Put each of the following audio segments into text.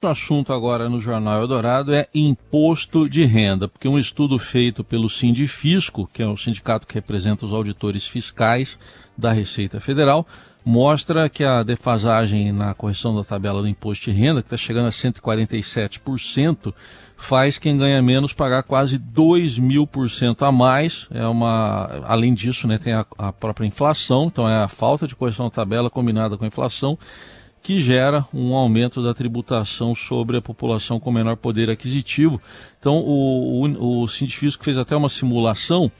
O assunto agora no Jornal Eldorado é imposto de renda, porque um estudo feito pelo Sindifisco, que é o sindicato que representa os auditores fiscais da Receita Federal, mostra que a defasagem na correção da tabela do imposto de renda, que está chegando a 147%, faz quem ganha menos pagar quase 2 mil por cento a mais. É uma, além disso, né, tem a, a própria inflação, então é a falta de correção da tabela combinada com a inflação que gera um aumento da tributação sobre a população com menor poder aquisitivo. Então, o, o, o fez até uma simulação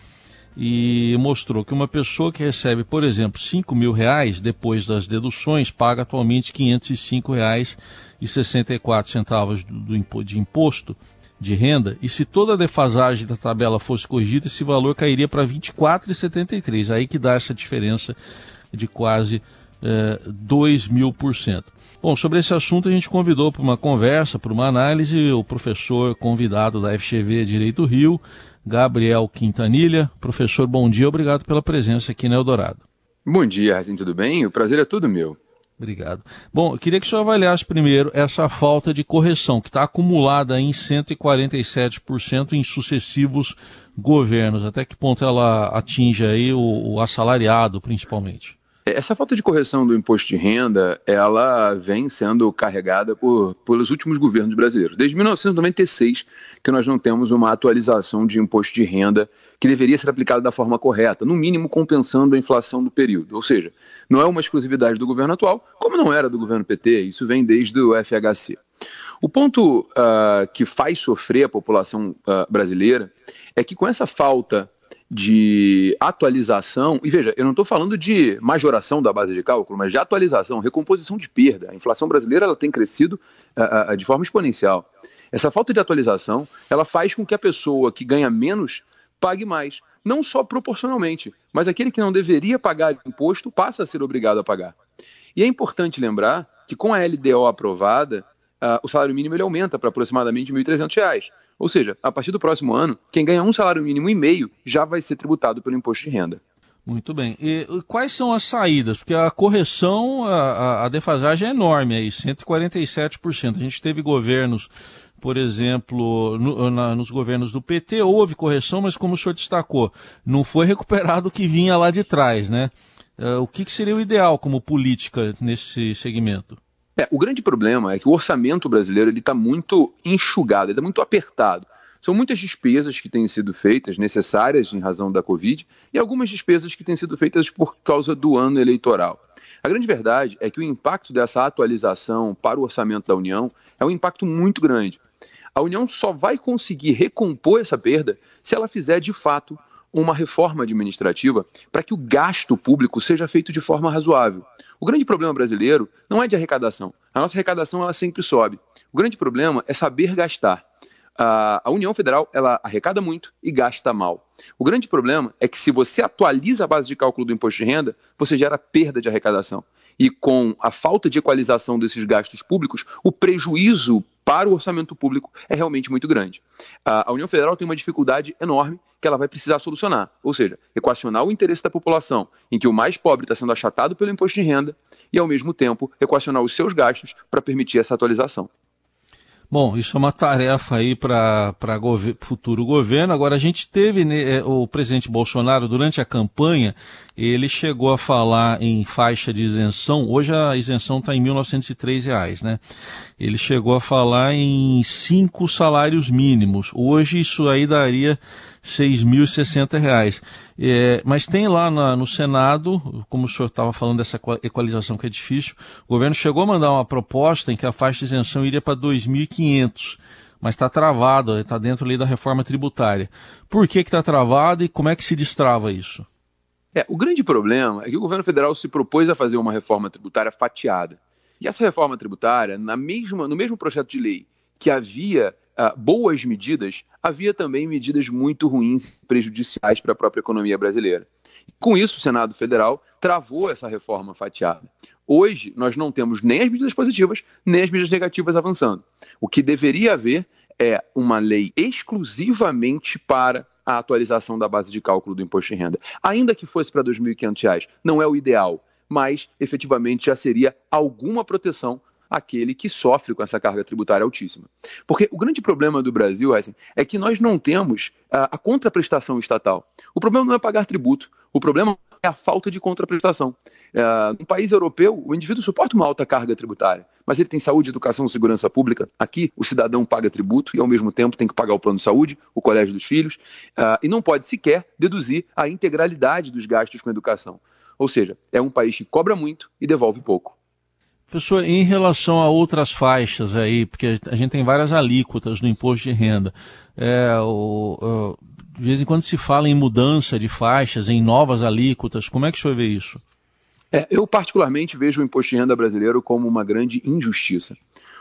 e mostrou que uma pessoa que recebe, por exemplo, 5 mil reais depois das deduções, paga atualmente R$ 505,64 do, de imposto de renda, e se toda a defasagem da tabela fosse corrigida, esse valor cairia para R$ 24,73. Aí que dá essa diferença de quase é, 2 mil por cento. Bom, sobre esse assunto a gente convidou para uma conversa, para uma análise, o professor convidado da FGV Direito Rio, Gabriel Quintanilha. Professor, bom dia, obrigado pela presença aqui no Eldorado. Bom dia, Razinho, tudo bem? O prazer é todo meu. Obrigado. Bom, eu queria que o senhor avaliasse primeiro essa falta de correção, que está acumulada em 147% em sucessivos governos. Até que ponto ela atinge aí o, o assalariado, principalmente? Essa falta de correção do imposto de renda, ela vem sendo carregada por, pelos últimos governos brasileiros. Desde 1996 que nós não temos uma atualização de imposto de renda que deveria ser aplicada da forma correta, no mínimo compensando a inflação do período. Ou seja, não é uma exclusividade do governo atual, como não era do governo PT, isso vem desde o FHC. O ponto uh, que faz sofrer a população uh, brasileira é que com essa falta de atualização, e veja, eu não estou falando de majoração da base de cálculo, mas de atualização, recomposição de perda. A inflação brasileira ela tem crescido uh, uh, de forma exponencial. Essa falta de atualização, ela faz com que a pessoa que ganha menos pague mais, não só proporcionalmente, mas aquele que não deveria pagar imposto passa a ser obrigado a pagar. E é importante lembrar que com a LDO aprovada, uh, o salário mínimo ele aumenta para aproximadamente R$ 1.300. Ou seja, a partir do próximo ano, quem ganha um salário mínimo e meio já vai ser tributado pelo imposto de renda. Muito bem. E quais são as saídas? Porque a correção, a, a defasagem é enorme aí, 147%. A gente teve governos, por exemplo, no, na, nos governos do PT, houve correção, mas como o senhor destacou, não foi recuperado o que vinha lá de trás, né? Uh, o que, que seria o ideal como política nesse segmento? É, o grande problema é que o orçamento brasileiro está muito enxugado, está muito apertado. São muitas despesas que têm sido feitas, necessárias em razão da Covid, e algumas despesas que têm sido feitas por causa do ano eleitoral. A grande verdade é que o impacto dessa atualização para o orçamento da União é um impacto muito grande. A União só vai conseguir recompor essa perda se ela fizer de fato uma reforma administrativa para que o gasto público seja feito de forma razoável. O grande problema brasileiro não é de arrecadação. A nossa arrecadação ela sempre sobe. O grande problema é saber gastar. A União Federal ela arrecada muito e gasta mal. O grande problema é que se você atualiza a base de cálculo do imposto de renda, você gera perda de arrecadação. E com a falta de equalização desses gastos públicos, o prejuízo para o orçamento público é realmente muito grande. A União Federal tem uma dificuldade enorme que ela vai precisar solucionar. Ou seja, equacionar o interesse da população, em que o mais pobre está sendo achatado pelo imposto de renda, e, ao mesmo tempo, equacionar os seus gastos para permitir essa atualização. Bom, isso é uma tarefa aí para gover futuro governo. Agora, a gente teve né, o presidente Bolsonaro, durante a campanha, ele chegou a falar em faixa de isenção. Hoje a isenção está em 1.903 reais, né? Ele chegou a falar em cinco salários mínimos. Hoje isso aí daria R$ 6.060. É, mas tem lá na, no Senado, como o senhor estava falando dessa equalização que é difícil, o governo chegou a mandar uma proposta em que a faixa de isenção iria para 2.500, mas está travado, está dentro ali da reforma tributária. Por que está travado e como é que se destrava isso? É, o grande problema é que o governo federal se propôs a fazer uma reforma tributária fatiada. E essa reforma tributária, na mesma, no mesmo projeto de lei que havia uh, boas medidas, havia também medidas muito ruins, prejudiciais para a própria economia brasileira. Com isso, o Senado Federal travou essa reforma fatiada. Hoje, nós não temos nem as medidas positivas, nem as medidas negativas avançando. O que deveria haver é uma lei exclusivamente para a atualização da base de cálculo do imposto de renda. Ainda que fosse para R$ 2.500, não é o ideal, mas efetivamente já seria alguma proteção aquele que sofre com essa carga tributária altíssima. Porque o grande problema do Brasil, Heisen, é que nós não temos a, a contraprestação estatal. O problema não é pagar tributo, o problema é a falta de contraprestação. É, no país europeu, o indivíduo suporta uma alta carga tributária, mas ele tem saúde, educação, segurança pública. Aqui, o cidadão paga tributo e, ao mesmo tempo, tem que pagar o plano de saúde, o colégio dos filhos, uh, e não pode sequer deduzir a integralidade dos gastos com educação. Ou seja, é um país que cobra muito e devolve pouco. Professor, em relação a outras faixas aí, porque a gente tem várias alíquotas no imposto de renda, é, o, o, de vez em quando se fala em mudança de faixas, em novas alíquotas. Como é que o senhor vê isso? É, eu, particularmente, vejo o imposto de renda brasileiro como uma grande injustiça.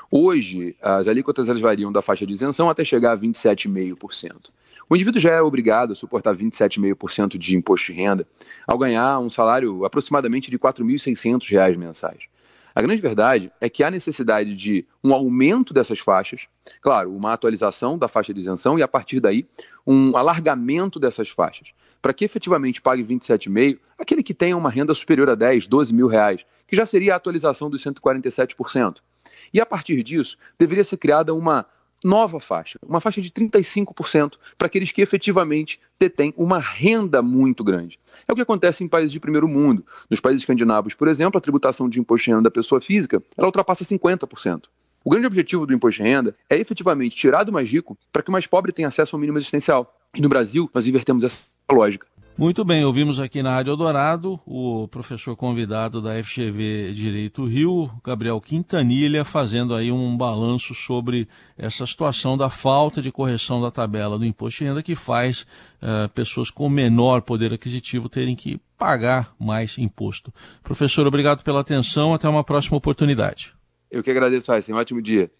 Hoje, as alíquotas elas variam da faixa de isenção até chegar a 27,5%. O indivíduo já é obrigado a suportar 27,5% de imposto de renda ao ganhar um salário aproximadamente de R$ 4.600 mensais. A grande verdade é que há necessidade de um aumento dessas faixas, claro, uma atualização da faixa de isenção e, a partir daí, um alargamento dessas faixas, para que efetivamente pague 27,5% aquele que tenha uma renda superior a 10, 12 mil reais, que já seria a atualização dos 147%. E a partir disso, deveria ser criada uma nova faixa, uma faixa de 35% para aqueles que efetivamente detêm uma renda muito grande. É o que acontece em países de primeiro mundo. Nos países escandinavos, por exemplo, a tributação de imposto de renda da pessoa física ela ultrapassa 50%. O grande objetivo do imposto de renda é efetivamente tirar do mais rico para que o mais pobre tenha acesso ao mínimo existencial. E no Brasil, nós invertemos essa lógica. Muito bem, ouvimos aqui na Rádio Eldorado o professor convidado da FGV Direito Rio, Gabriel Quintanilha, fazendo aí um balanço sobre essa situação da falta de correção da tabela do imposto de renda que faz uh, pessoas com menor poder aquisitivo terem que pagar mais imposto. Professor, obrigado pela atenção, até uma próxima oportunidade. Eu que agradeço, Raíssa. Um ótimo dia.